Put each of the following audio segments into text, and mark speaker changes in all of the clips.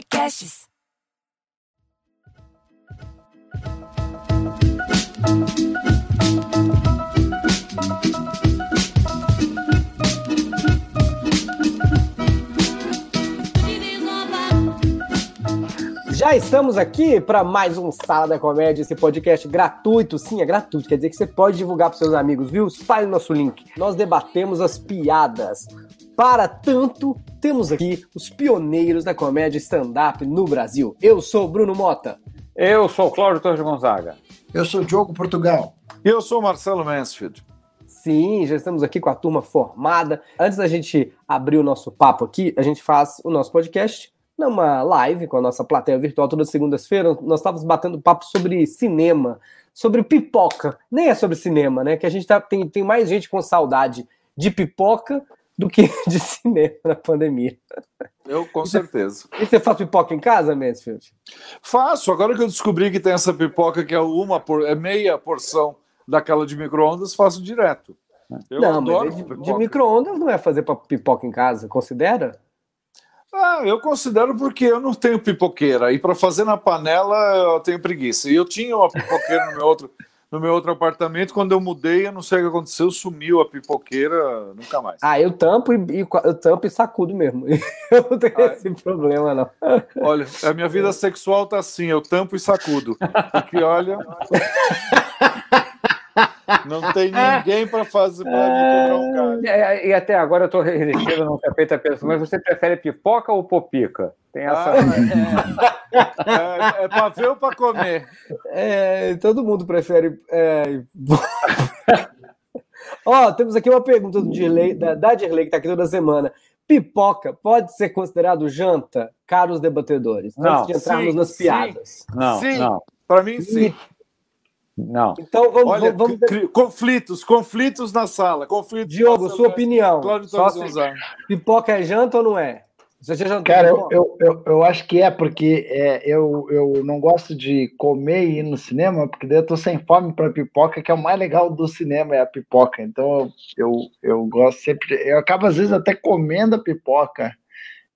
Speaker 1: Podcasts.
Speaker 2: Já estamos aqui para mais um Sala da Comédia, esse podcast gratuito. Sim, é gratuito, quer dizer que você pode divulgar para seus amigos, viu? Espalhe nosso link. Nós debatemos as piadas. Para tanto, temos aqui os pioneiros da comédia stand-up no Brasil. Eu sou Bruno Mota.
Speaker 3: Eu sou o Cláudio Torres Gonzaga.
Speaker 4: Eu sou Diogo Portugal.
Speaker 5: E eu sou Marcelo Mansfield.
Speaker 2: Sim, já estamos aqui com a turma formada. Antes da gente abrir o nosso papo aqui, a gente faz o nosso podcast numa live com a nossa plateia virtual todas as segundas-feiras. Nós estávamos batendo papo sobre cinema, sobre pipoca. Nem é sobre cinema, né? Que a gente tá, tem, tem mais gente com saudade de pipoca do que de cinema na pandemia.
Speaker 5: Eu, com certeza.
Speaker 2: E você faz pipoca em casa, Mansfield?
Speaker 5: Faço. Agora que eu descobri que tem essa pipoca que é uma por, é meia porção daquela de micro-ondas, faço direto.
Speaker 2: Eu não, mas de, de micro-ondas não é fazer pipoca em casa, considera?
Speaker 5: Ah, eu considero porque eu não tenho pipoqueira. E para fazer na panela eu tenho preguiça. E eu tinha uma pipoqueira no meu outro, no meu outro apartamento. Quando eu mudei, eu não sei o que aconteceu, sumiu a pipoqueira, nunca mais.
Speaker 2: Ah, eu tampo e, eu tampo e sacudo mesmo. Eu não tenho ah, esse problema, não.
Speaker 5: Olha, a minha vida sexual tá assim, eu tampo e sacudo. Porque olha. Não tem ninguém para fazer para me um galho.
Speaker 3: É, e até agora eu estou resistindo no tapete a pessoa, mas você prefere pipoca ou popica?
Speaker 5: Tem essa. Ah, é, é, é para ver ou para comer?
Speaker 2: É, todo mundo prefere. É... Ó, temos aqui uma pergunta do Dirley, da, da Dirley, que está aqui toda semana. Pipoca pode ser considerado janta, caros debatedores?
Speaker 3: Não,
Speaker 2: Antes de entrarmos sim, nas piadas.
Speaker 5: Sim, não, sim. não. Para mim, sim.
Speaker 3: Não.
Speaker 2: Então vamos,
Speaker 5: Olha,
Speaker 2: vamos
Speaker 5: conflitos, conflitos na sala. Conflitos
Speaker 2: Diogo,
Speaker 5: sua
Speaker 2: opinião. Só se... Pipoca é janta ou não é?
Speaker 4: Você já jantou? Cara, eu, eu, eu, eu, acho que é, porque é, eu, eu não gosto de comer e ir no cinema, porque daí eu tô sem fome para pipoca, que é o mais legal do cinema, é a pipoca. Então eu, eu gosto sempre. Eu acabo, às vezes, até comendo a pipoca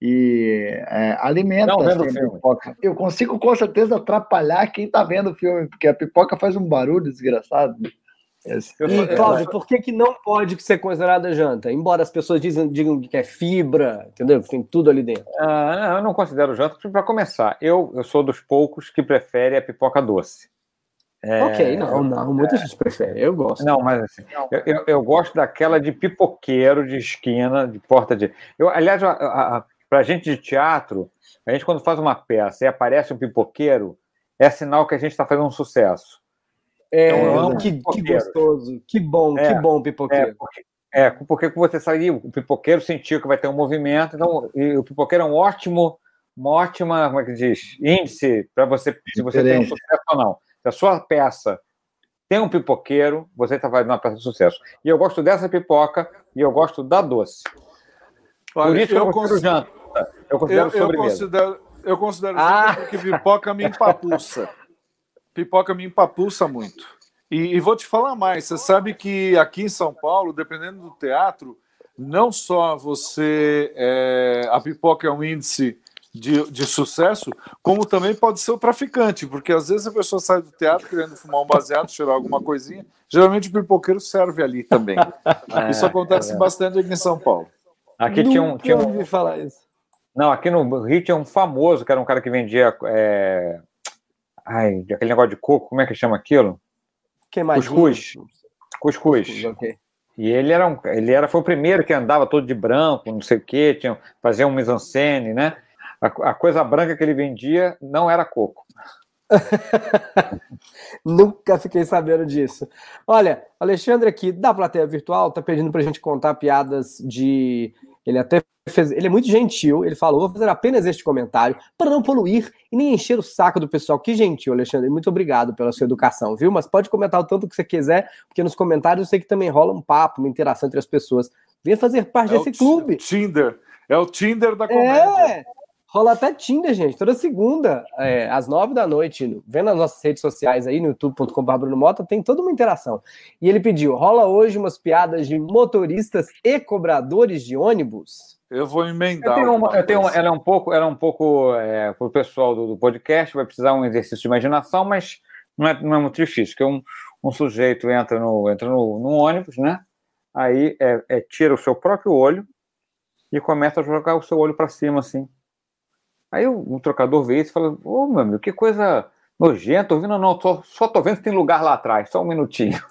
Speaker 4: e é, alimenta
Speaker 3: não, assim, a
Speaker 4: pipoca. Eu consigo com certeza atrapalhar quem está vendo o filme, porque a pipoca faz um barulho desgraçado.
Speaker 2: E, Cláudio, por que, que não pode ser considerada janta? Embora as pessoas dizem, digam que é fibra, entendeu? Tem tudo ali dentro.
Speaker 3: Ah, não, eu não considero janta. Para começar, eu, eu sou dos poucos que prefere a pipoca doce.
Speaker 2: É... Ok, não, não, muita é... gente prefere, eu gosto.
Speaker 3: Não, mas assim, eu, eu, eu, gosto daquela de pipoqueiro de esquina, de porta de. Eu, aliás, a, a, para a gente de teatro, a gente quando faz uma peça e aparece um pipoqueiro, é sinal que a gente está fazendo um sucesso.
Speaker 2: É, então, que, que, gostoso, que bom, é, que bom pipoqueiro.
Speaker 3: É porque, é, porque você sair, o pipoqueiro sentiu que vai ter um movimento, então o pipoqueiro é um ótimo, uma ótima, como é que diz, índice para você, se você tem um sucesso ou não. Se a sua peça tem um pipoqueiro, você está fazendo uma peça de sucesso. E eu gosto dessa pipoca e eu gosto da doce.
Speaker 5: Olha, Por isso eu, eu considero, eu considero eu, eu considero, eu considero ah. porque pipoca me empapuça. pipoca me empapuça muito. E, e, vou te falar mais, você sabe que aqui em São Paulo, dependendo do teatro, não só você é, a pipoca é um índice de, de sucesso, como também pode ser o traficante, porque às vezes a pessoa sai do teatro querendo fumar um baseado, cheirar alguma coisinha, geralmente o pipoqueiro serve ali também. É, Isso acontece é bastante aqui em São Paulo.
Speaker 3: Aqui Nunca tinha um. Tinha um...
Speaker 2: falar isso.
Speaker 3: Não, aqui no Rio tinha um famoso, que era um cara que vendia. É... Ai, aquele negócio de coco, como é que chama aquilo?
Speaker 2: Que mais?
Speaker 3: Cuscuz. Cuscuz. Cuscuz okay. E ele era, um, ele era, foi o primeiro que andava todo de branco, não sei o quê, tinha, fazia um mise-en-scène, né? A, a, coisa branca que ele vendia não era coco.
Speaker 2: Nunca fiquei sabendo disso. Olha, Alexandre aqui da plateia virtual tá pedindo pra gente contar piadas de. Ele até fez. Ele é muito gentil. Ele falou: vou fazer apenas este comentário para não poluir e nem encher o saco do pessoal. Que gentil, Alexandre. Muito obrigado pela sua educação, viu? Mas pode comentar o tanto que você quiser, porque nos comentários eu sei que também rola um papo, uma interação entre as pessoas. Venha fazer parte é desse clube.
Speaker 5: Tinder. É o Tinder da comédia.
Speaker 2: É. Rola até Tinder, gente. Toda segunda, é, às nove da noite, vendo as nossas redes sociais aí, no youtube.com.br Bruno Mota, tem toda uma interação. E ele pediu: rola hoje umas piadas de motoristas e cobradores de ônibus?
Speaker 5: Eu vou emendar.
Speaker 3: Eu tenho uma, eu tenho uma, ela é um pouco, ela é um pouco é, para o pessoal do, do, podcast, vai precisar um exercício de imaginação, mas não é, não é muito difícil. Que um, um sujeito entra no, entra no, no ônibus, né? Aí é, é, tira o seu próprio olho e começa a jogar o seu olho para cima, assim. Aí o, o trocador vê isso e fala: Ô, oh, meu amigo, que coisa nojenta, tô ouvindo, não, só, só tô vendo se tem lugar lá atrás, só um minutinho.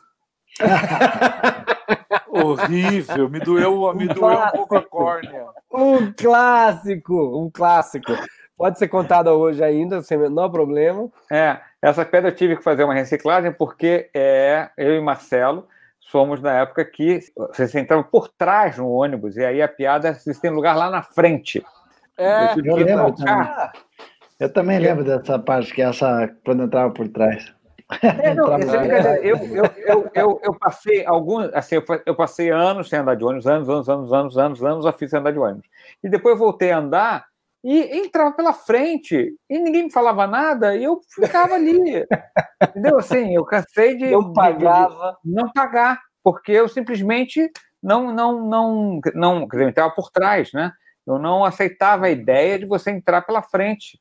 Speaker 5: Horrível, me doeu, um me doeu um pouco a córnea.
Speaker 2: Um clássico, um clássico. Pode ser contada hoje ainda, sem menor problema.
Speaker 3: É, essa pedra eu tive que fazer uma reciclagem porque é, eu e Marcelo somos da época que você sentava por trás no ônibus e aí a piada se tem lugar lá na frente.
Speaker 4: É, eu, eu lembro também. Eu também lembro dessa parte que é essa quando entrava por trás.
Speaker 3: É, não, eu, eu, eu, eu, eu, passei alguns, assim, eu, passei anos sem andar de ônibus, anos, anos, anos, anos, anos, anos, eu fiz andar de ônibus. E depois voltei a andar e entrava pela frente e ninguém me falava nada e eu ficava ali. Entendeu? Assim, eu cansei de
Speaker 2: não pagava,
Speaker 3: não pagar, porque eu simplesmente não não não não, quer dizer, eu entrava por trás, né? Eu não aceitava a ideia de você entrar pela frente.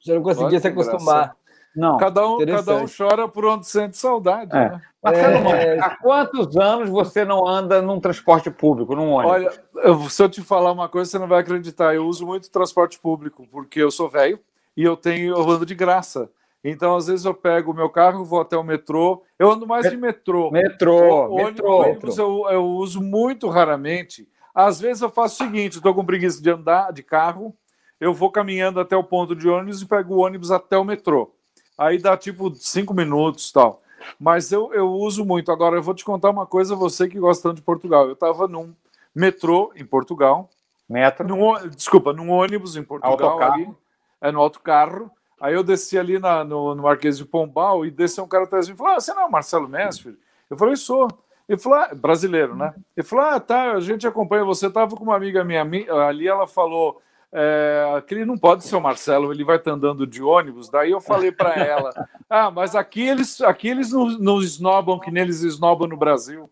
Speaker 2: Você não conseguia se acostumar.
Speaker 5: Não. Cada um, cada um chora por onde sente saudade. É. Né?
Speaker 3: Marcelo, é... há quantos anos você não anda num transporte público, num ônibus?
Speaker 5: Olha, eu, se eu te falar uma coisa, você não vai acreditar. Eu uso muito transporte público, porque eu sou velho e eu tenho eu ando de graça. Então, às vezes, eu pego o meu carro, vou até o metrô. Eu ando mais de metrô.
Speaker 3: Metrô, o, metrô.
Speaker 5: Ônibus eu, eu uso muito raramente. Às vezes eu faço o seguinte: estou com preguiça de andar de carro, eu vou caminhando até o ponto de ônibus e pego o ônibus até o metrô aí dá tipo cinco minutos tal. Mas eu, eu uso muito. Agora, eu vou te contar uma coisa, você que gosta tanto de Portugal. Eu estava num metrô em Portugal.
Speaker 3: Metro?
Speaker 5: Num, desculpa, num ônibus em Portugal. Ali, é no autocarro. Aí eu desci ali na, no, no Marquês de Pombal e desceu um cara atrás de mim e falou: ah, você não é o Marcelo Mestre? Eu falei: sou. Ele falou: ah, brasileiro, né? Ele falou: ah, tá, a gente acompanha você. Eu tava com uma amiga minha ali, ela falou é, não pode ser o Marcelo, ele vai estar andando de ônibus. Daí eu falei para ela: ah, mas aqui eles, aqui eles não, não esnobam que nem eles esnobam no Brasil.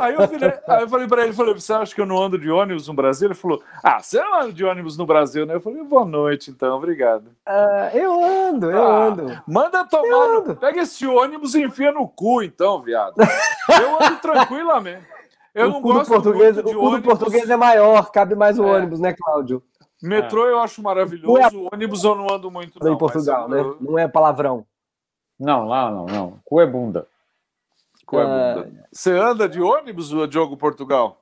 Speaker 5: Aí, eu virei, aí eu falei para ele, falei, você acha que eu não ando de ônibus no Brasil? Ele falou, ah, você não anda de ônibus no Brasil, né? Eu falei, boa noite, então, obrigado.
Speaker 2: Uh, eu ando, eu ah, ando.
Speaker 5: Manda tomar, no... pega esse ônibus e enfia no cu, então, viado. Eu ando tranquilamente. Eu o não gosto
Speaker 2: português, muito de o ônibus. português é maior, cabe mais o é. ônibus, né, Cláudio?
Speaker 5: Metrô eu acho maravilhoso, é... ônibus eu não ando muito
Speaker 2: não. Em Portugal, né? Eu... Não é palavrão.
Speaker 3: Não, lá não, não. Cu é bunda.
Speaker 5: É. Você anda de ônibus, Diogo Portugal?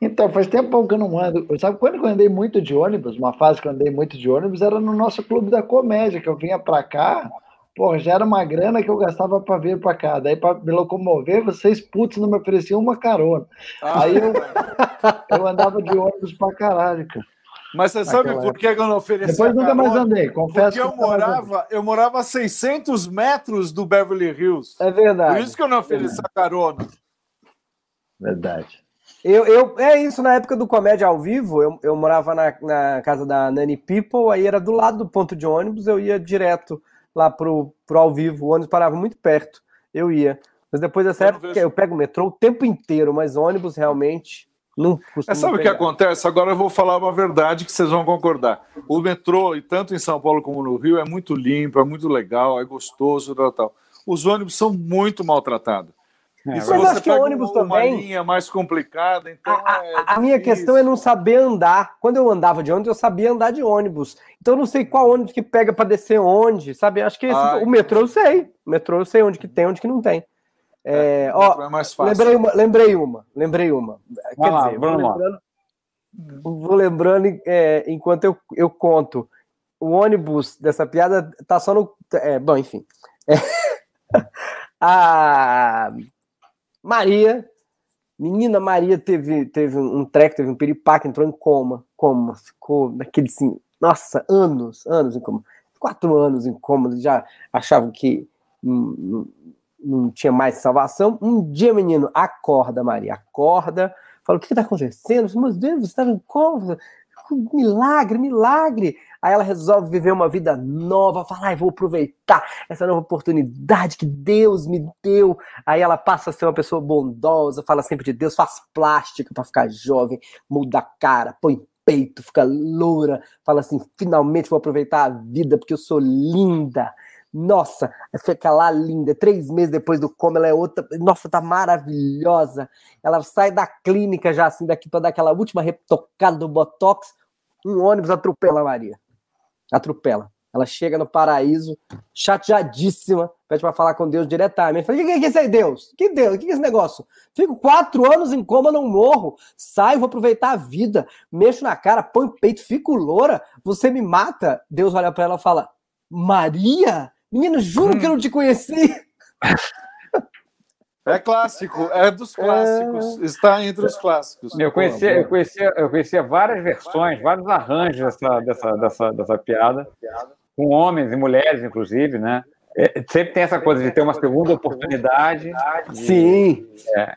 Speaker 4: Então, faz tempo que eu não ando. Sabe quando eu andei muito de ônibus? Uma fase que eu andei muito de ônibus era no nosso clube da comédia, que eu vinha para cá Pô, já era uma grana que eu gastava para vir para cá. Daí, para me locomover, vocês putz não me ofereciam uma carona. Ah. Aí eu, eu andava de ônibus para caralho, cara.
Speaker 5: Mas você sabe por que eu não ofereci
Speaker 4: Depois nunca mais andei, confesso.
Speaker 5: Porque eu morava, eu morava a 600 metros do Beverly Hills.
Speaker 2: É verdade.
Speaker 5: Por isso que eu não ofereci a carona.
Speaker 4: Verdade.
Speaker 2: Eu, eu, é isso, na época do Comédia ao Vivo, eu, eu morava na, na casa da Nani People, aí era do lado do ponto de ônibus, eu ia direto lá pro, pro ao vivo, o ônibus parava muito perto, eu ia. Mas depois dessa eu época eu pego o metrô o tempo inteiro, mas ônibus realmente não
Speaker 5: é, Sabe o que acontece? Agora eu vou falar uma verdade que vocês vão concordar. O metrô, e tanto em São Paulo como no Rio, é muito limpo, é muito legal, é gostoso, tal, tal. Os ônibus são muito maltratados.
Speaker 2: É, e mas acho que o ônibus uma, também.
Speaker 5: Uma linha mais complicada, então.
Speaker 2: A, é a minha questão é não saber andar. Quando eu andava de ônibus, eu sabia andar de ônibus. Então eu não sei qual ônibus que pega para descer onde, sabe? Acho que esse, Ai, o metrô eu sei. O metrô eu sei onde que tem, onde que não tem. É, é ó, é mais fácil. Lembrei uma, lembrei uma, lembrei uma. Quer lá, dizer, vou lembrando, vou lembrando é, enquanto eu, eu conto. O ônibus dessa piada tá só no. É, bom, enfim. É, a Maria, menina Maria teve, teve um treco, teve um piripaque, entrou em coma. Coma, ficou daquele assim, nossa, anos, anos em coma. Quatro anos em coma, já achavam que não, não tinha mais salvação. Um dia, menino, acorda, Maria, acorda. Fala, o que está acontecendo? Meu Deus, você estava em coma. Milagre, milagre. Aí ela resolve viver uma vida nova, fala, ai, vou aproveitar essa nova oportunidade que Deus me deu. Aí ela passa a ser uma pessoa bondosa, fala sempre de Deus, faz plástica para ficar jovem, muda a cara, põe peito, fica loura, fala assim, finalmente vou aproveitar a vida porque eu sou linda. Nossa, fica lá linda. Três meses depois do coma, ela é outra. Nossa, tá maravilhosa. Ela sai da clínica já assim, daqui para dar aquela última retocada do Botox. Um ônibus atropela a Maria. Atropela. Ela chega no paraíso, chateadíssima, pede para falar com Deus diretamente. Fala, o que, é isso aí, Deus? Que Deus? O que é esse negócio? Fico quatro anos em coma, não morro. Saio, vou aproveitar a vida. Mexo na cara, põe o peito, fico loura. Você me mata. Deus olha para ela e fala: Maria? Menino, juro que eu não te conheci.
Speaker 5: É clássico, é dos clássicos, é... está entre os clássicos.
Speaker 3: Eu conhecia, eu conhecia, eu conhecia várias versões, vários arranjos dessa, dessa, dessa, dessa piada, com homens e mulheres, inclusive, né? É, sempre tem essa coisa de ter uma segunda oportunidade.
Speaker 2: Sim. É.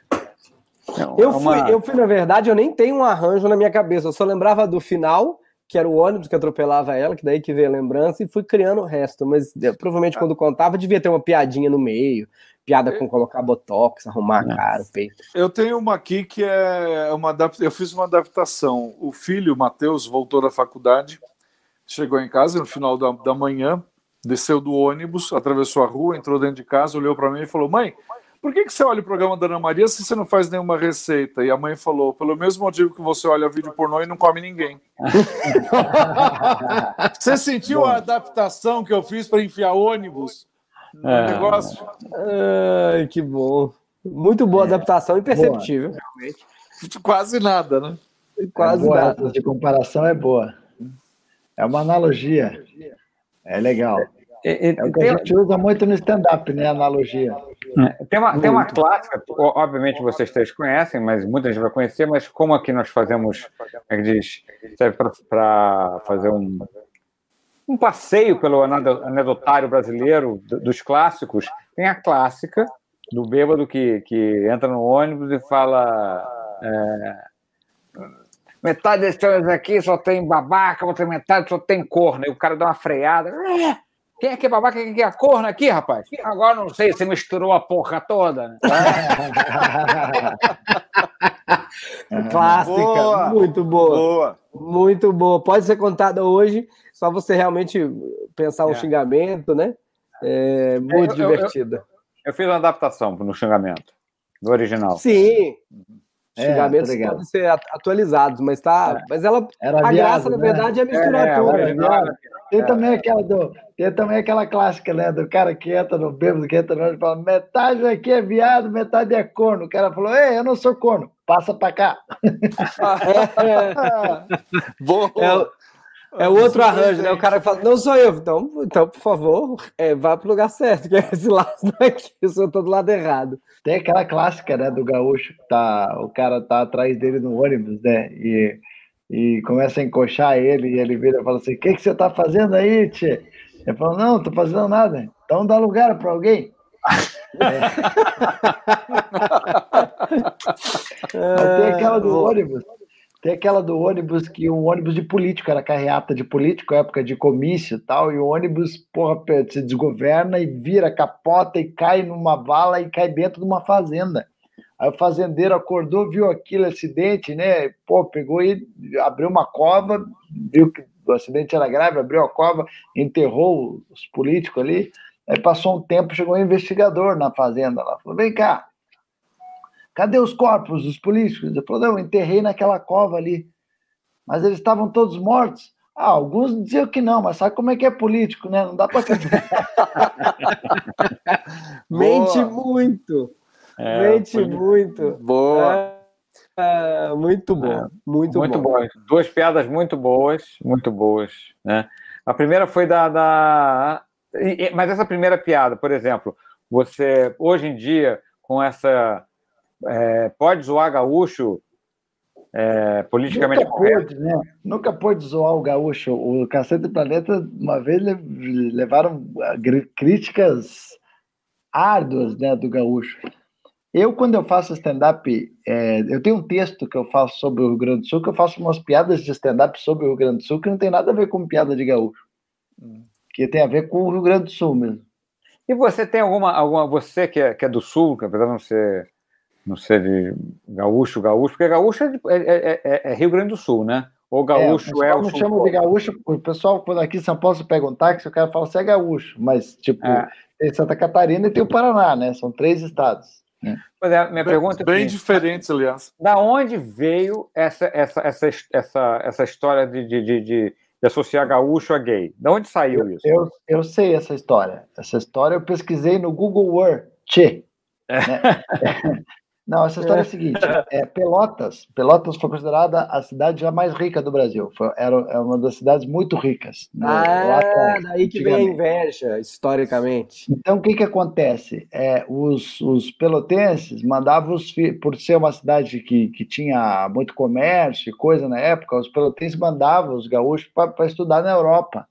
Speaker 2: Eu, é uma... fui, eu fui, na verdade, eu nem tenho um arranjo na minha cabeça, eu só lembrava do final que era o ônibus que atropelava ela, que daí que veio a lembrança, e fui criando o resto. Mas provavelmente quando contava, devia ter uma piadinha no meio, piada com colocar botox, arrumar a cara, o peito.
Speaker 5: Eu tenho uma aqui que é uma eu fiz uma adaptação. O filho, Matheus, voltou da faculdade, chegou em casa no final da, da manhã, desceu do ônibus, atravessou a rua, entrou dentro de casa, olhou para mim e falou: Mãe, por que, que você olha o programa da Ana Maria se você não faz nenhuma receita? E a mãe falou, pelo mesmo motivo que você olha vídeo pornô e não come ninguém. você sentiu Bom. a adaptação que eu fiz para enfiar ônibus no é. negócio?
Speaker 2: Ai, que bom. Muito boa é. adaptação, imperceptível. Boa. Realmente.
Speaker 5: Quase nada, né?
Speaker 4: Quase é boa, nada. De comparação é boa. É uma analogia. É legal. É, é, é o que a gente usa muito no stand-up, né? Analogia.
Speaker 3: É, tem uma, tem uma clássica, obviamente vocês três conhecem, mas muita gente vai conhecer, mas como aqui nós fazemos, como é que diz, serve para fazer um, um passeio pelo anedotário brasileiro dos clássicos, tem a clássica do bêbado que, que entra no ônibus e fala. É, metade desses homens aqui só tem babaca, outra metade só tem corno. E o cara dá uma freada. É, quem é que é babaca? Quem é que é a corno aqui, rapaz? Agora não sei, se misturou a porra toda. Né?
Speaker 2: Clássica, boa, muito boa. boa. Muito boa. Pode ser contada hoje, só você realmente pensar um é. xingamento, né? É muito eu, divertida.
Speaker 3: Eu, eu, eu, fiz uma adaptação no xingamento, do original.
Speaker 2: Sim. É, Xingamentos tá podem ser atualizados, mas tá. É. Mas ela. Era a viado, graça, né? na verdade, é misturar é, tudo.
Speaker 4: Né? Tem também aquela do. Tem também aquela clássica, né? Do cara que entra no bêbado, que entra no e fala: metade aqui é viado, metade é corno. O cara falou: Ei, eu não sou corno, passa pra cá.
Speaker 2: Boa. É, é o outro arranjo, né? O cara fala, não sou eu. Então, então por favor, é, vá para o lugar certo, que esse lado aqui, eu sou todo lado errado.
Speaker 4: Tem aquela clássica, né, do gaúcho, que tá, o cara tá atrás dele no ônibus, né, e, e começa a encoxar ele, e ele vira e fala assim, o que, que você tá fazendo aí, tchê? Ele fala, não, tô fazendo nada. Então dá lugar para alguém. é. tem aquela do ônibus, tem aquela do ônibus que um ônibus de político, era carreata de político, época de comício e tal, e o ônibus, porra, se desgoverna e vira, capota e cai numa vala e cai dentro de uma fazenda. Aí o fazendeiro acordou, viu aquele acidente, né? Pô, pegou e abriu uma cova, viu que o acidente era grave, abriu a cova, enterrou os políticos ali. Aí passou um tempo, chegou um investigador na fazenda lá, falou: vem cá, Cadê os corpos dos políticos? Ele falou: não, enterrei naquela cova ali. Mas eles estavam todos mortos. Ah, alguns diziam que não, mas sabe como é que é político, né? Não dá para
Speaker 2: Mente muito. É, Mente muito.
Speaker 3: Boa.
Speaker 2: É, é, muito bom. É, muito,
Speaker 3: muito
Speaker 2: bom.
Speaker 3: bom. Duas piadas muito boas, muito boas. Né? A primeira foi da. da... Mas essa primeira piada, por exemplo, você, hoje em dia, com essa é, pode zoar gaúcho é, politicamente
Speaker 4: Nunca correto. Pôde, né? Nunca pôde zoar o gaúcho. O Cacete do Planeta, uma vez, levaram críticas árduas né, do gaúcho. Eu, quando eu faço stand-up, é, eu tenho um texto que eu faço sobre o Rio Grande do Sul, que eu faço umas piadas de stand-up sobre o Rio Grande do Sul, que não tem nada a ver com piada de gaúcho. Hum. Que tem a ver com o Rio Grande do Sul mesmo.
Speaker 3: E você tem alguma. alguma você que é, que é do Sul, que apesar de não ser, não ser de gaúcho, gaúcho, porque gaúcho é, é, é, é Rio Grande do Sul, né? Ou gaúcho é,
Speaker 4: é o. Não chama de gaúcho, o pessoal, quando aqui em São Paulo você pega um táxi, o cara fala você é gaúcho, mas, tipo, é. tem Santa Catarina e tem o Paraná, né? São três estados.
Speaker 5: Pois é, minha bem, pergunta é. Bem diferentes, aliás.
Speaker 3: Da onde veio essa, essa, essa, essa, essa história de, de, de, de associar gaúcho a gay? De onde saiu isso?
Speaker 4: Eu, eu sei essa história. Essa história eu pesquisei no Google Word. Tchê. É. Né? Não, essa história é a seguinte: é, Pelotas, Pelotas foi considerada a cidade já mais rica do Brasil. Foi, era, era uma das cidades muito ricas.
Speaker 2: Né, ah, daí que vem a inveja, historicamente.
Speaker 4: Então, o que, que acontece? É, os, os pelotenses mandavam os filhos, por ser uma cidade que, que tinha muito comércio e coisa na época, os pelotenses mandavam os gaúchos para estudar na Europa.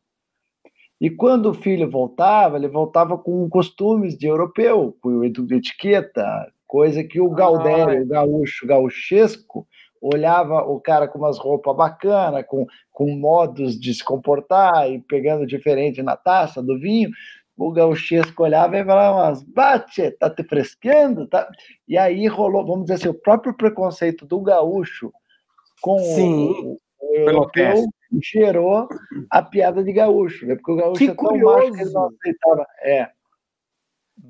Speaker 4: E quando o filho voltava, ele voltava com costumes de europeu, com etiqueta, coisa que o Galdério, ah, o gaúcho, gauchesco, olhava o cara com umas roupas bacanas, com, com modos de se comportar e pegando diferente na taça do vinho, o gauchesco olhava e falava, bate, tá te fresqueando? Tá? E aí rolou, vamos dizer assim, o próprio preconceito do gaúcho com Sim. o, o europeu gerou a piada de gaúcho, né? porque o gaúcho
Speaker 2: que é tão curioso. macho que ele não aceitava.
Speaker 4: É.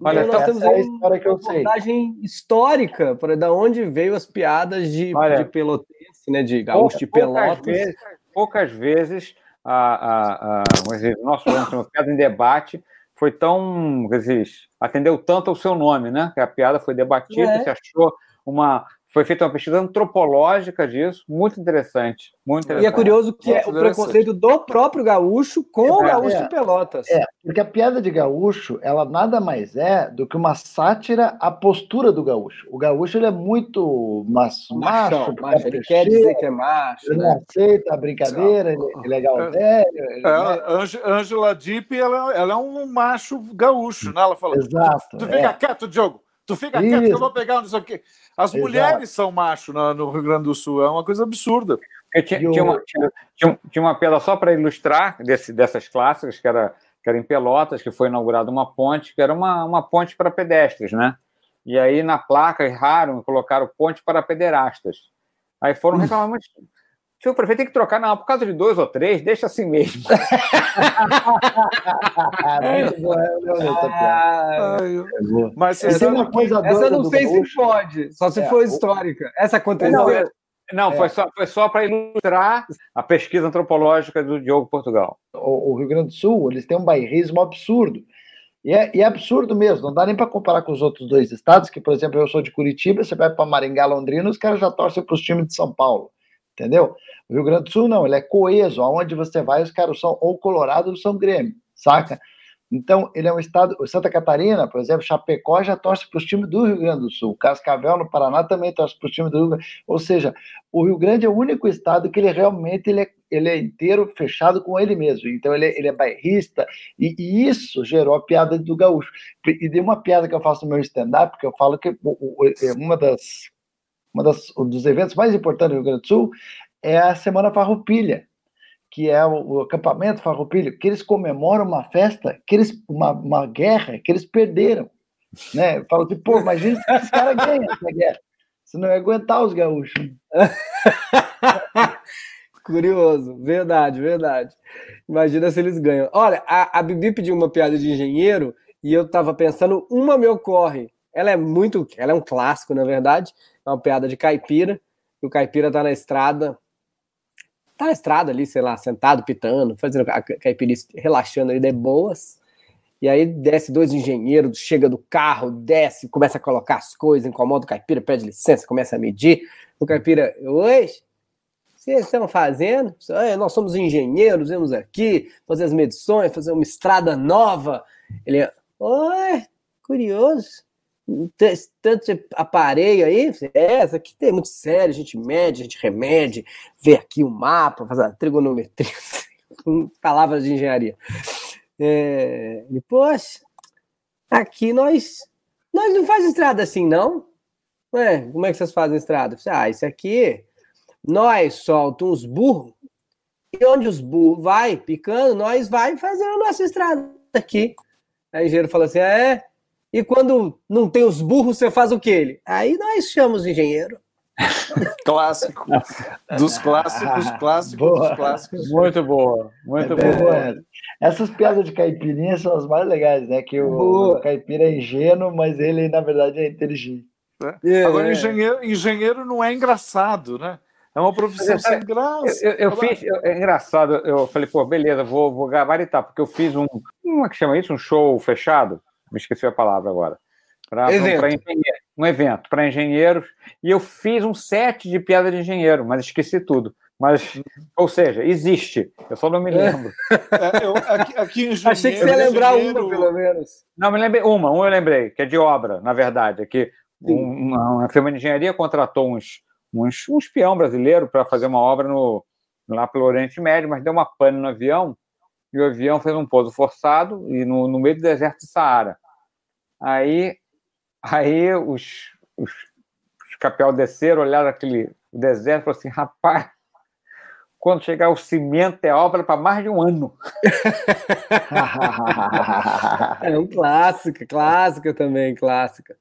Speaker 2: Olha, nós temos é a história que eu uma reportagem histórica para da onde veio as piadas de, de pelotense, né, de gaúcho de Pelotas.
Speaker 3: Poucas vezes, poucas vezes a, a, a, dizer, nosso piada em debate foi tão, quer dizer, atendeu tanto ao seu nome, né? Que a piada foi debatida, é. se achou uma foi feita uma pesquisa antropológica disso, muito interessante. Muito interessante.
Speaker 2: E é curioso que é o preconceito do próprio gaúcho com é, o gaúcho é, de Pelotas.
Speaker 4: É, porque a piada de gaúcho, ela nada mais é do que uma sátira à postura do gaúcho. O gaúcho ele é muito macho, macho,
Speaker 2: macho ele quer dizer que é macho.
Speaker 4: Ele né? aceita a brincadeira, ele, ele é gaúcho. É,
Speaker 5: é, Angela Dipp, ela, ela, é um macho gaúcho, né? Ela fala,
Speaker 4: Exato,
Speaker 5: tu, tu fica quieto, Diogo. Tu fica Isso. quieto que eu vou pegar não sei o quê. As Exato. mulheres são macho no, no, Rio Grande do Sul, é uma coisa absurda.
Speaker 3: Tinha, tinha, uma, tinha, tinha, uma pedra só para ilustrar desse, dessas clássicas, que era, que era em Pelotas, que foi inaugurada uma ponte, que era uma, uma ponte para pedestres, né? E aí na placa erraram e colocaram ponte para pederastas. Aí foram reclamar, mas o prefeito tem que trocar, não, por causa de dois ou três, deixa assim mesmo.
Speaker 2: Mas essa, uma coisa essa não sei se pode, só se é, for histórica. Essa aconteceu.
Speaker 3: Não, não é. foi só, foi só para ilustrar a pesquisa antropológica do Diogo Portugal.
Speaker 4: O, o, Rio Grande do Sul, eles têm um bairrismo absurdo. E é, e é absurdo mesmo, não dá nem para comparar com os outros dois estados, que, por exemplo, eu sou de Curitiba, você vai para Maringá, Londrina, os caras já torcem para os times de São Paulo entendeu? O Rio Grande do Sul não, ele é coeso, aonde você vai, os caras são ou Colorado ou São Grêmio, saca? Então, ele é um estado. Santa Catarina, por exemplo, Chapecó já torce para os times do Rio Grande do Sul. Cascavel, no Paraná, também torce para os times do Rio Grande. Ou seja, o Rio Grande é o único estado que ele realmente ele é, ele é inteiro fechado com ele mesmo. Então, ele é, ele é bairrista. E, e, isso gerou a piada do gaúcho. E de uma piada que eu faço no meu stand-up, que eu falo que é uma das das, um dos eventos mais importantes do Rio Grande do Sul é a Semana Farroupilha, que é o, o acampamento Farroupilha, que eles comemoram uma festa, que eles, uma, uma guerra que eles perderam. Né? Falo assim, pô, imagina se esse cara ganha essa guerra. Você não ia aguentar os gaúchos.
Speaker 2: Curioso, verdade, verdade. Imagina se eles ganham. Olha, a, a Bibi pediu uma piada de engenheiro e eu tava pensando, uma me ocorre. Ela é muito, ela é um clássico, na verdade, é uma piada de caipira, e o caipira tá na estrada, tá na estrada ali, sei lá, sentado, pitando, fazendo a caipira relaxando ali de boas, e aí desce dois engenheiros, chega do carro, desce, começa a colocar as coisas, incomoda o caipira, pede licença, começa a medir, o caipira, oi, vocês estão fazendo? Nós somos engenheiros, vemos aqui fazer as medições, fazer uma estrada nova. Ele, oi, curioso tanto aparelho aí, é, essa aqui tem muito sério, a gente mede, a gente remede, vê aqui o mapa, faz a trigonometria, palavras de engenharia. É, poxa, aqui nós, nós não faz estrada assim, não. Ué, como é que vocês fazem estrada? Ah, isso aqui, nós soltamos uns burros, e onde os burros vai picando, nós vai fazendo a nossa estrada aqui. Aí o engenheiro falou assim: ah, é? E quando não tem os burros, você faz o que ele? Aí nós chamamos engenheiro.
Speaker 5: Clássico. Dos clássicos, clássicos, boa. dos clássicos.
Speaker 3: Muito boa, muito é boa.
Speaker 4: Essas piadas de caipirinha são as mais legais, né? Que o, o caipira é ingênuo, mas ele, na verdade, é inteligente.
Speaker 5: É. Agora, engenheiro, engenheiro não é engraçado, né? É uma profissão sem graça.
Speaker 3: Eu, eu, eu fiz, eu, é engraçado, eu falei, pô, beleza, vou, vou gabaritar, porque eu fiz um, como é que chama isso? Um show fechado? Me esqueci a palavra agora. Pra, pra um evento para engenheiros, e eu fiz um set de piada de engenheiro, mas esqueci tudo. Mas, ou seja, existe, eu só não me lembro.
Speaker 5: É, eu, aqui, aqui
Speaker 2: Achei que você ia lembrar engenheiro... uma, pelo menos.
Speaker 3: Não, me lembrei uma, uma eu lembrei, que é de obra, na verdade, é que um, uma, uma firma de engenharia contratou uns, uns, um espião brasileiro para fazer uma obra no, lá pelo Oriente Médio, mas deu uma pane no avião e o avião fez um pouso forçado e no, no meio do deserto de Saara. Aí, aí os, os, os capel desceram, olharam aquele deserto e falaram assim: rapaz, quando chegar o cimento é obra para mais de um ano.
Speaker 2: é um clássico, clássico também, clássica.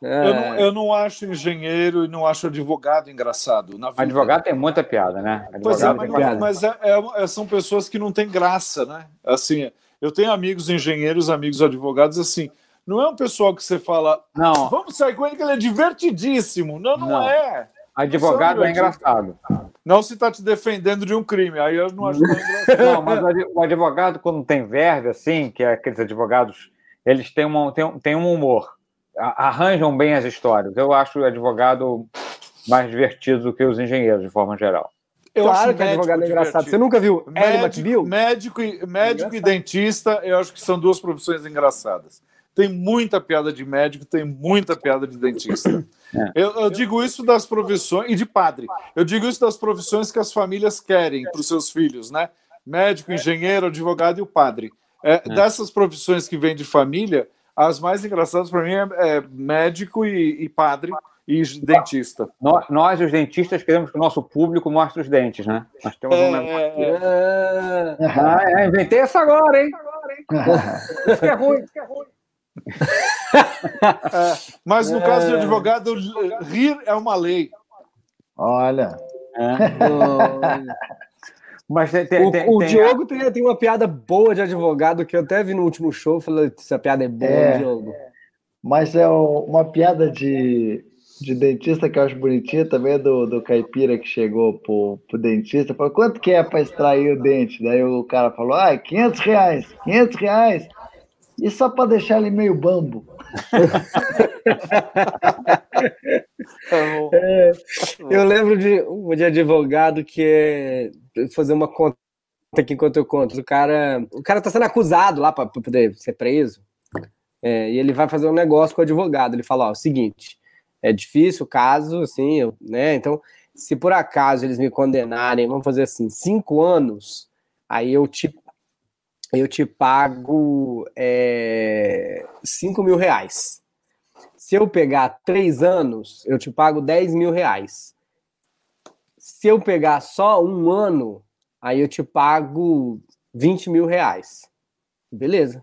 Speaker 5: É. Eu, não, eu não acho engenheiro e não acho advogado engraçado. Na
Speaker 3: vida. Advogado tem muita piada, né? Advogado
Speaker 5: pois é, mas, não, mas é, é, são pessoas que não têm graça, né? Assim, eu tenho amigos engenheiros, amigos advogados, assim, não é um pessoal que você fala, não. vamos sair com ele que ele é divertidíssimo. Não, não, não. é.
Speaker 3: Advogado é engraçado.
Speaker 5: Não se está te defendendo de um crime, aí eu não acho engraçado. Não,
Speaker 3: mas o advogado, quando tem verve, assim, que é aqueles advogados, eles têm, uma, têm, têm um humor arranjam bem as histórias. Eu acho o advogado mais divertido do que os engenheiros, de forma geral.
Speaker 2: Eu claro que advogado é engraçado. Você nunca viu
Speaker 5: médico, médico, e, médico e dentista, eu acho que são duas profissões engraçadas. Tem muita piada de médico, tem muita piada de dentista. É. Eu, eu, digo isso das profissões, e de padre. Eu digo isso das profissões que as famílias querem para os seus filhos, né? Médico, engenheiro, advogado e o padre. É, é. Dessas profissões que vêm de família, as mais engraçadas para mim é, é médico e, e, padre e dentista.
Speaker 3: Nós, nós, os dentistas, queremos que o nosso público mostre os dentes, né? Nós temos é... um é... Ah, é, inventei essa agora, hein? Isso que é ruim, isso que é ruim.
Speaker 5: É, mas no caso de é. advogado, rir é uma lei.
Speaker 4: Olha.
Speaker 2: É. Mas tem, tem, o, tem, o Diogo tem, tem uma piada boa de advogado que eu até vi no último show. Falei, essa piada é boa, é, Diogo.
Speaker 4: Mas é uma piada de, de dentista que eu acho bonitinha também é do, do caipira que chegou pro, pro dentista. Falou, quanto que é para extrair o dente? Daí o cara falou, ah, 500 reais, 500 reais. E só para deixar ele meio bambo.
Speaker 2: é, eu lembro de um de advogado que é fazer uma conta aqui enquanto eu conto. O cara, o cara tá sendo acusado lá para poder ser preso. É, e ele vai fazer um negócio com o advogado. Ele fala: ó, o seguinte, é difícil o caso, assim, eu, né? Então, se por acaso eles me condenarem, vamos fazer assim, cinco anos, aí eu te eu te pago é, 5 mil reais. Se eu pegar três anos, eu te pago 10 mil reais. Se eu pegar só um ano, aí eu te pago 20 mil reais. Beleza.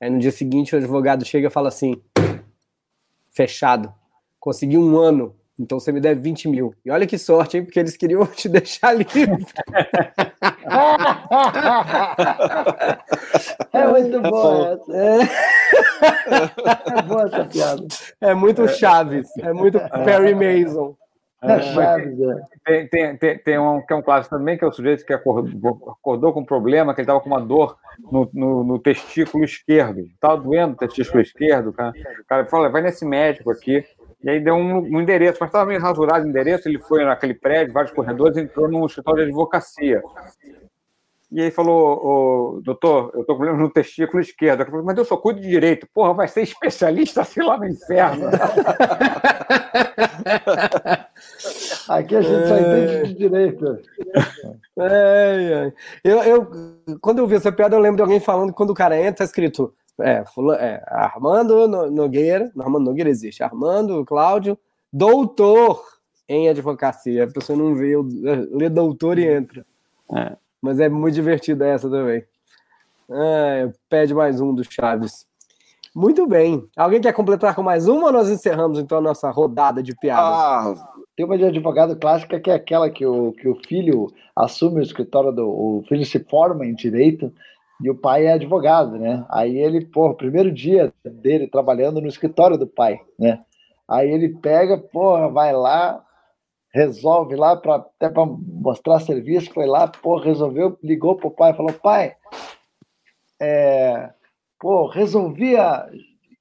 Speaker 2: Aí no dia seguinte o advogado chega e fala assim: fechado. Consegui um ano, então você me deve 20 mil. E olha que sorte, hein? Porque eles queriam te deixar livre.
Speaker 4: é muito boa essa. É... é boa essa piada.
Speaker 2: É muito Chaves. É muito Perry Mason.
Speaker 3: É Chaves, é. Tem, tem, tem, tem, um, que é um clássico também, que é o sujeito que acordou, acordou com um problema, que ele estava com uma dor no, no, no testículo esquerdo. Estava doendo o testículo esquerdo. Cara. O cara falou: vai nesse médico aqui. E aí deu um, um endereço, mas estava meio rasurado o endereço. Ele foi naquele prédio, vários corredores, entrou num escritório de advocacia. E aí falou, doutor, eu estou com problema no testículo esquerdo. Eu falei, mas eu só cuido de direito. Porra, vai ser especialista assim lá no inferno.
Speaker 4: Aqui a gente é... só entende de direito.
Speaker 2: É, é. Eu, eu, quando eu vi essa piada, eu lembro de alguém falando que quando o cara entra, tá escrito é, é, Armando Nogueira, Armando Nogueira existe, Armando Cláudio, doutor em advocacia. A pessoa não vê, lê doutor e entra. É. Mas é muito divertida essa também. É, pede mais um do Chaves. Muito bem. Alguém quer completar com mais uma ou nós encerramos então a nossa rodada de piadas? Ah,
Speaker 4: tem uma de advogado clássica que é aquela que o, que o filho assume o escritório do. O filho se forma em direito e o pai é advogado, né? Aí ele, pô, primeiro dia dele trabalhando no escritório do pai, né? Aí ele pega, porra, vai lá, resolve lá, pra, até para mostrar serviço, foi lá, pô, resolveu, ligou pro pai, falou, pai, é, pô, resolvia,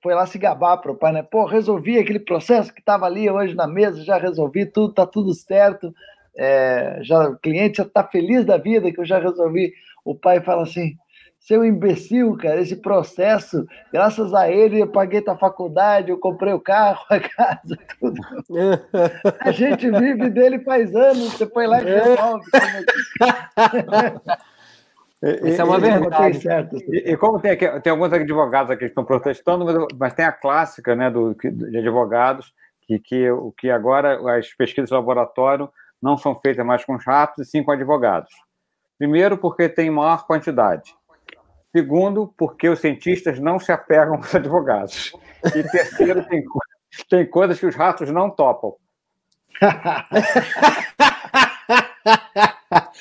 Speaker 4: foi lá se gabar pro pai, né? Pô, resolvi aquele processo que estava ali hoje na mesa, já resolvi tudo, tá tudo certo, é, já, o cliente já tá feliz da vida que eu já resolvi. O pai fala assim, seu imbecil, cara, esse processo, graças a ele eu paguei tua faculdade, eu comprei o carro, a casa, tudo. A gente vive dele faz anos, você foi lá e resolve.
Speaker 3: Isso é uma verdade. Certo. E, e, como tem, aqui, tem alguns advogados aqui que estão protestando, mas, mas tem a clássica né, do, de advogados, que, que, que agora as pesquisas de laboratório não são feitas mais com ratos, e sim com advogados. Primeiro, porque tem maior quantidade. Segundo, porque os cientistas não se apegam aos advogados. E terceiro, tem, tem coisas que os ratos não topam.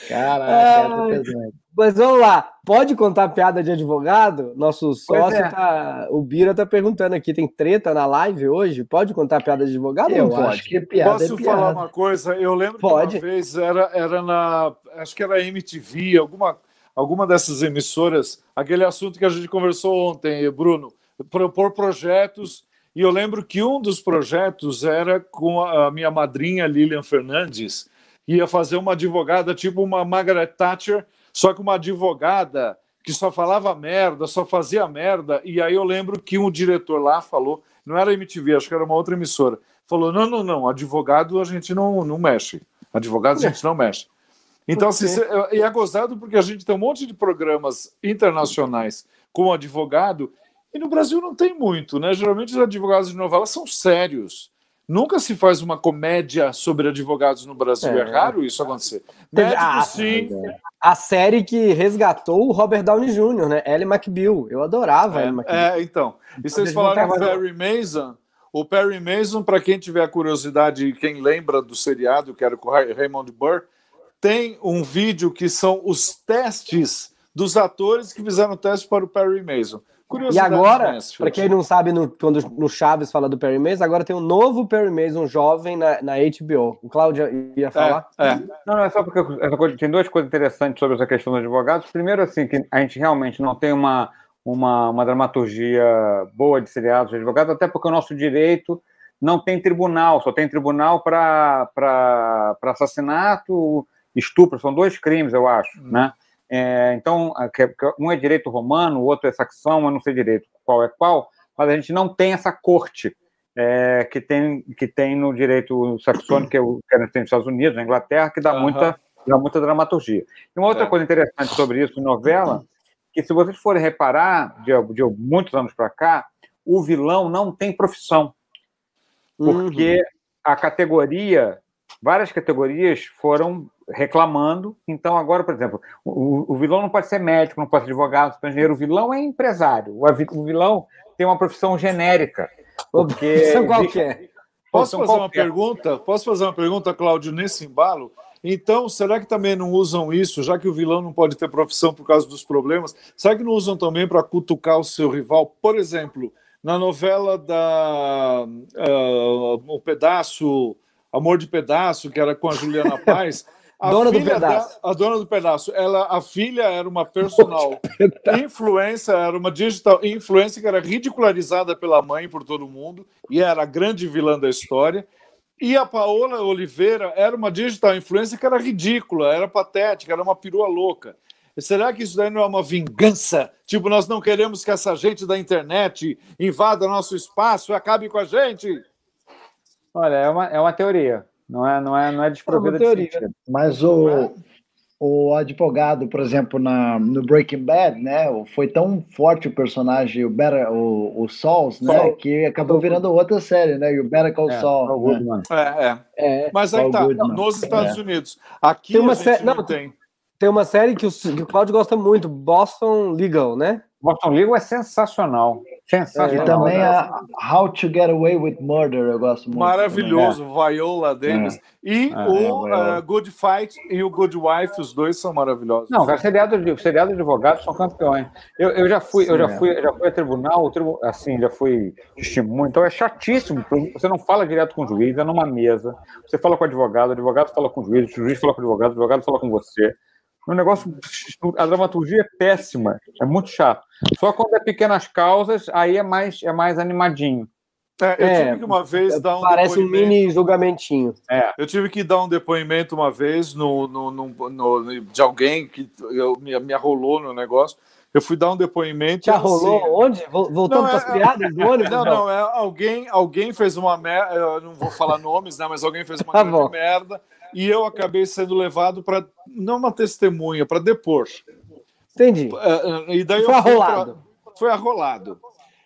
Speaker 2: Caraca, é mas vamos lá, pode contar piada de advogado? Nosso sócio é. tá. O Bira tá perguntando aqui: tem treta na live hoje? Pode contar piada de advogado
Speaker 5: Eu pode? que piada Posso é piada. falar uma coisa? Eu lembro pode. que uma vez era, era na. Acho que era MTV, alguma alguma dessas emissoras, aquele assunto que a gente conversou ontem, Bruno, propor projetos. E eu lembro que um dos projetos era com a minha madrinha Lilian Fernandes, ia fazer uma advogada tipo uma Margaret Thatcher, só que uma advogada que só falava merda, só fazia merda. E aí eu lembro que um diretor lá falou, não era MTV, acho que era uma outra emissora, falou: não, não, não, advogado a gente não, não mexe. Advogado a gente não mexe. Então, assim, e é gozado porque a gente tem um monte de programas internacionais com advogado, e no Brasil não tem muito, né? Geralmente os advogados de novela são sérios. Nunca se faz uma comédia sobre advogados no Brasil. É, é raro isso acontecer.
Speaker 2: Médico, a, sim. A série que resgatou o Robert Downey Jr., né? Ellie McBeal. Eu adorava
Speaker 5: é,
Speaker 2: Ellie
Speaker 5: McBeal. É, então. E vocês falaram do Perry Mason. O Perry Mason, para quem tiver curiosidade, quem lembra do seriado, que era com o Raymond Burr, tem um vídeo que são os testes dos atores que fizeram teste para o Perry Mason.
Speaker 2: E agora, para quem não sabe, no, quando no Chaves fala do Perry Mason, agora tem um novo Perry Mason jovem na, na HBO. O Cláudio ia falar?
Speaker 3: É, é. Não, não, é só porque tem duas coisas interessantes sobre essa questão dos advogados. Primeiro, assim, que a gente realmente não tem uma, uma, uma dramaturgia boa de seriados de advogados, até porque o nosso direito não tem tribunal, só tem tribunal para assassinato, estupro, são dois crimes, eu acho, uhum. né? É, então, um é direito romano, o outro é saxão, eu não sei direito qual é qual, mas a gente não tem essa corte é, que, tem, que tem no direito saxônico, que, é o, que é nos Estados Unidos, na Inglaterra, que dá, uhum. muita, dá muita dramaturgia. E uma outra é. coisa interessante sobre isso novela, que se vocês forem reparar, de, de muitos anos para cá, o vilão não tem profissão, porque uhum. a categoria, várias categorias foram reclamando. Então, agora, por exemplo, o, o, vilão não pode ser médico, não pode ser advogado, não pode ser engenheiro. O vilão é empresário. O, o vilão tem uma profissão genérica. Porque
Speaker 5: qual que é? Posso fazer uma pergunta? Posso fazer uma pergunta, Cláudio, nesse embalo? Então, será que também não usam isso, já que o vilão não pode ter profissão por causa dos problemas? Será que não usam também para cutucar o seu rival? Por exemplo, na novela da uh, O Pedaço, Amor de Pedaço, que era com a Juliana Paz,
Speaker 2: a dona do pedaço.
Speaker 5: Da, a dona do pedaço. Ela, a filha era uma personal influência, era uma digital influência que era ridicularizada pela mãe por todo mundo e era a grande vilã da história. E a Paola Oliveira era uma digital influência que era ridícula, era patética, era uma perua louca. Será que isso daí não é uma vingança? Tipo, nós não queremos que essa gente da internet invada nosso espaço e acabe com a gente?
Speaker 3: Olha, é uma, é uma teoria. Não é, não é, não é desprovida é de
Speaker 4: Mas o, o advogado, por exemplo, na, no Breaking Bad, né? Foi tão forte o personagem, o, Better, o, o Sauls, né? Que acabou virando outra série, né? E o Better Call é, Saul.
Speaker 5: Né? É, é, é. Mas aí tá, Goodman. nos Estados é. Unidos. Aqui
Speaker 2: tem uma série, não, tem. Tem uma série que o, que o Claudio gosta muito, Boston Legal, né?
Speaker 3: Boston Legal é sensacional. Sensacional.
Speaker 4: É, e também a How to Get Away with Murder, eu gosto muito.
Speaker 5: Maravilhoso, também. Viola Davis. É. E é, o é, uh, Good Fight e o Good Wife, os dois são maravilhosos.
Speaker 3: Não, cara, seriados de, seriado de advogados são campeões. Eu, eu já fui, Sim, eu já é. fui, já fui a tribunal, tribu, assim, já fui testemunho, então é chatíssimo. Você não fala direto com o juiz, é numa mesa. Você fala com o advogado, o advogado fala com o juiz, o juiz fala com o advogado, o advogado fala com você. O negócio, a dramaturgia é péssima, é muito chato. Só quando é pequenas causas, aí é mais, é mais animadinho.
Speaker 5: É, eu é, tive que uma vez dar um
Speaker 2: Parece um mini julgamentinho.
Speaker 5: É. Eu tive que dar um depoimento uma vez no, no, no, no de alguém que eu, me, me arrolou no negócio. Eu fui dar um depoimento.
Speaker 2: Já rolou assim, onde? Voltando para as é, piadas do ônibus?
Speaker 5: Não, não, não, é, alguém, alguém fez uma merda. Eu não vou falar nomes, né? Mas alguém fez uma tá merda e eu acabei sendo levado para não uma testemunha, para depor.
Speaker 2: Entendi.
Speaker 5: É, é, e daí foi arrolado. Pra... Foi arrolado.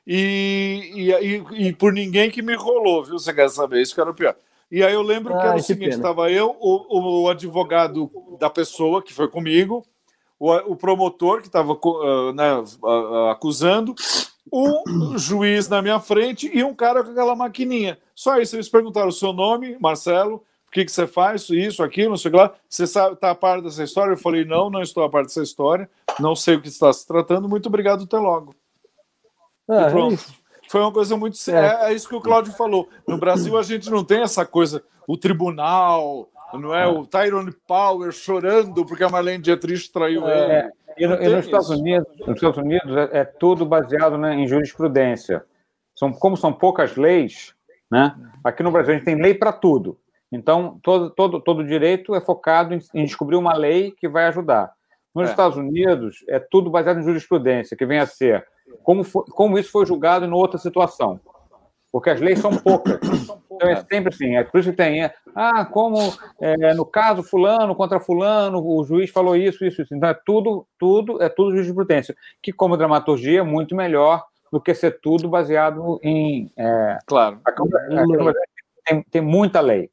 Speaker 5: E, e, e, e, por ninguém que me rolou, viu? Você quer saber? Isso que era o pior. E aí eu lembro ah, que era o seguinte: estava eu, o, o, advogado da pessoa que foi comigo, o, o promotor que estava uh, né, acusando, o juiz na minha frente e um cara com aquela maquininha. Só isso, eles perguntaram o seu nome, Marcelo, que, que você faz, isso, aquilo, não sei o que lá. Você está a par dessa história? Eu falei, não, não estou a par dessa história, não sei o que está se tratando, muito obrigado, até logo. Ah, pronto. É Foi uma coisa muito séria. É. é isso que o Cláudio falou. No Brasil a gente não tem essa coisa, o tribunal, não é? O Tyrone Power chorando porque a Marlene Dietrich traiu é. ele.
Speaker 3: E, no, e nos, Estados Unidos, nos Estados Unidos é, é tudo baseado né, em jurisprudência. São, como são poucas leis, né? Aqui no Brasil a gente tem lei para tudo. Então, todo, todo, todo direito é focado em, em descobrir uma lei que vai ajudar. Nos é. Estados Unidos, é tudo baseado em jurisprudência, que vem a ser como, foi, como isso foi julgado em outra situação. Porque as leis são poucas. Então é sempre assim. É por isso que tem. É, ah, como é, no caso fulano contra fulano, o juiz falou isso, isso, isso. Então é tudo, tudo, é tudo jurisprudência. Que como dramaturgia é muito melhor do que ser tudo baseado em. É,
Speaker 5: claro. A
Speaker 3: a tem, tem muita lei.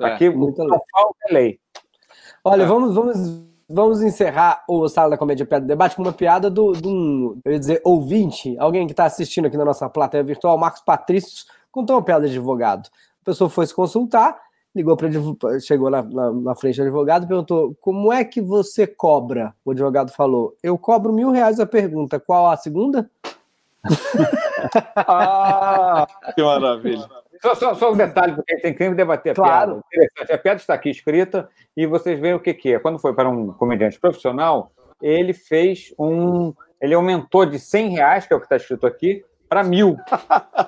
Speaker 3: É, Aqui muita lei. falta é lei.
Speaker 2: Olha, é. vamos, vamos, vamos encerrar o Sala da Comédia Piada Debate com uma piada do, do eu ia dizer, ouvinte, alguém que está assistindo aqui na nossa plateia virtual, Marcos Patrício, contou uma piada de advogado. A pessoa foi se consultar, ligou para chegou na, na, na, frente do advogado e perguntou: como é que você cobra? O advogado falou: eu cobro mil reais a pergunta. Qual a segunda?
Speaker 5: ah, que maravilha.
Speaker 3: Só, só, só, um detalhe, porque tem que debater a claro. piada. A piada está aqui escrita e vocês veem o que, que é. Quando foi para um comediante profissional, ele fez um. Ele aumentou de 100 reais, que é o que está escrito aqui, para mil.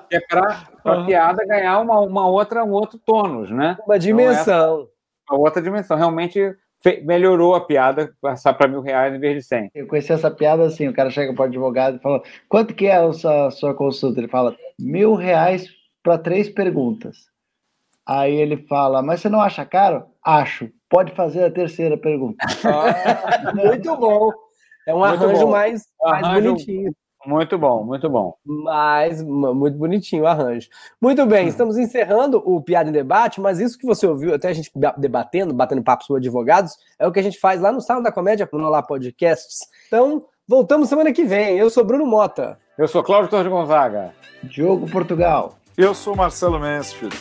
Speaker 3: que é para a piada ganhar uma, uma outra, um outro tônus, né?
Speaker 2: Uma dimensão.
Speaker 3: Então, uma outra dimensão. Realmente melhorou a piada, passar para mil reais em vez de cem.
Speaker 4: Eu conheci essa piada assim: o cara chega para o advogado e fala: quanto que é a sua, a sua consulta? Ele fala: mil reais para três perguntas. Aí ele fala, mas você não acha caro? Acho. Pode fazer a terceira pergunta.
Speaker 2: Ah, muito bom. É um muito arranjo bom. mais, mais arranjo... bonitinho.
Speaker 3: Muito bom, muito bom.
Speaker 2: Mas muito bonitinho o arranjo. Muito bem, hum. estamos encerrando o Piada em Debate, mas isso que você ouviu, até a gente debatendo, batendo papo sobre advogados, é o que a gente faz lá no Salão da Comédia, no Lá Podcasts. Então, voltamos semana que vem. Eu sou Bruno Mota.
Speaker 3: Eu sou Cláudio Torres Gonzaga.
Speaker 4: Diogo Portugal.
Speaker 5: Eu sou Marcelo Mansfield.